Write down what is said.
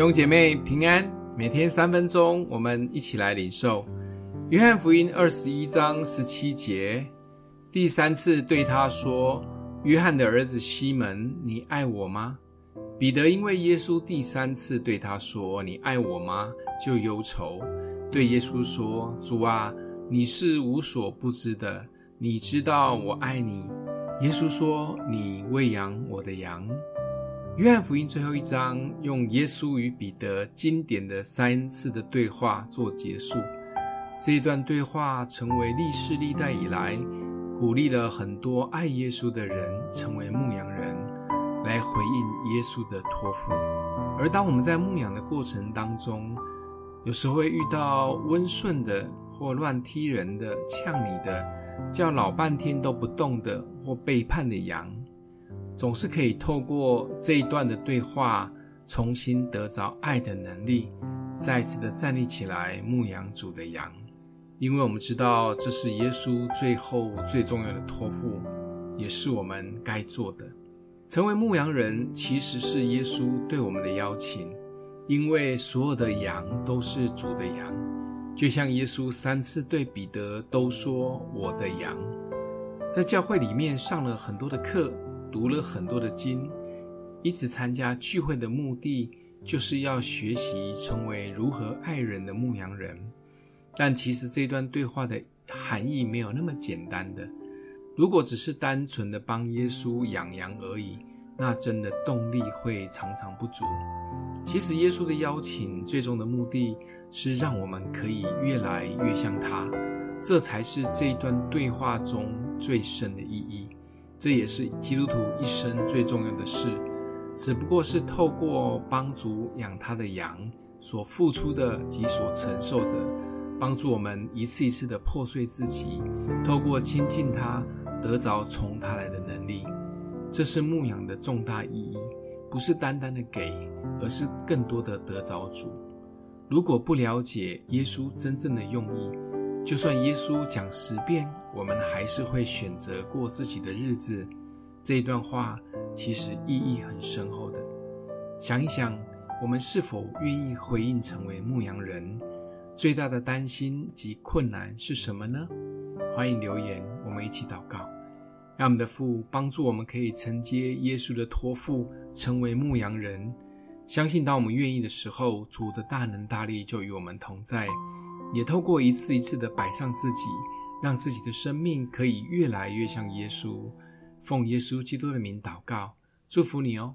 弟兄姐妹平安，每天三分钟，我们一起来领受约翰福音二十一章十七节。第三次对他说：“约翰的儿子西门，你爱我吗？”彼得因为耶稣第三次对他说：“你爱我吗？”就忧愁，对耶稣说：“主啊，你是无所不知的，你知道我爱你。”耶稣说：“你喂养我的羊。”约翰福音最后一章用耶稣与彼得经典的三次的对话做结束。这一段对话成为历世历代以来鼓励了很多爱耶稣的人成为牧羊人，来回应耶稣的托付。而当我们在牧养的过程当中，有时会遇到温顺的或乱踢人的、呛你的、叫老半天都不动的或背叛的羊。总是可以透过这一段的对话，重新得着爱的能力，再次的站立起来牧羊主的羊。因为我们知道这是耶稣最后最重要的托付，也是我们该做的。成为牧羊人其实是耶稣对我们的邀请，因为所有的羊都是主的羊，就像耶稣三次对彼得都说“我的羊”。在教会里面上了很多的课。读了很多的经，一直参加聚会的目的，就是要学习成为如何爱人的牧羊人。但其实这段对话的含义没有那么简单的。如果只是单纯的帮耶稣养羊而已，那真的动力会常常不足。其实耶稣的邀请，最终的目的是让我们可以越来越像他，这才是这一段对话中最深的意义。这也是基督徒一生最重要的事，只不过是透过帮助养他的羊所付出的及所承受的，帮助我们一次一次的破碎自己，透过亲近他得着从他来的能力。这是牧养的重大意义，不是单单的给，而是更多的得着主。如果不了解耶稣真正的用意，就算耶稣讲十遍。我们还是会选择过自己的日子。这一段话其实意义很深厚的。想一想，我们是否愿意回应成为牧羊人？最大的担心及困难是什么呢？欢迎留言，我们一起祷告。让我们的父帮助我们，可以承接耶稣的托付，成为牧羊人。相信当我们愿意的时候，主的大能大力就与我们同在。也透过一次一次的摆上自己。让自己的生命可以越来越像耶稣，奉耶稣基督的名祷告，祝福你哦。